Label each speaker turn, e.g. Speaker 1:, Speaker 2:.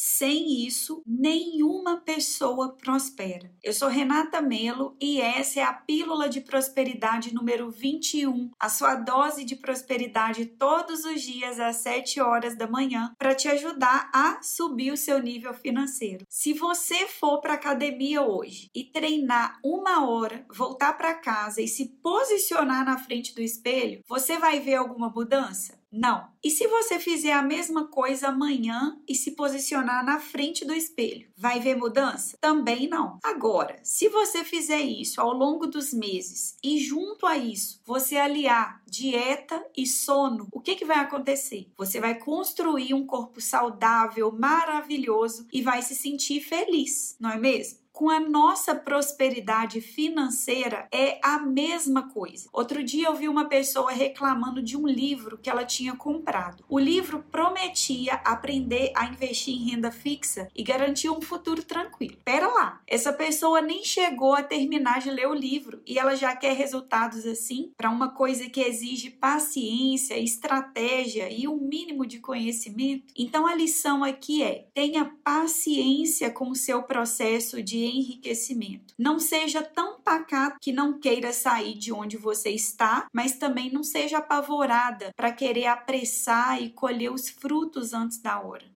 Speaker 1: Sem isso, nenhuma pessoa prospera. Eu sou Renata Melo e essa é a Pílula de Prosperidade número 21, a sua dose de prosperidade todos os dias às 7 horas da manhã para te ajudar a subir o seu nível financeiro. Se você for para academia hoje e treinar uma hora, voltar para casa e se posicionar na frente do espelho, você vai ver alguma mudança? Não. E se você fizer a mesma coisa amanhã e se posicionar na frente do espelho, vai ver mudança? Também não. Agora, se você fizer isso ao longo dos meses e junto a isso você aliar dieta e sono, o que, que vai acontecer? Você vai construir um corpo saudável, maravilhoso e vai se sentir feliz, não é mesmo? Com a nossa prosperidade financeira é a mesma coisa. Outro dia eu vi uma pessoa reclamando de um livro que ela tinha comprado. O livro prometia aprender a investir em renda fixa e garantir um futuro tranquilo. Pera lá, essa pessoa nem chegou a terminar de ler o livro e ela já quer resultados assim para uma coisa que exige paciência, estratégia e um mínimo de conhecimento. Então a lição aqui é: tenha paciência com o seu processo de enriquecimento. Não seja tão pacato que não queira sair de onde você está, mas também não seja apavorada para querer apressar e colher os frutos antes da hora.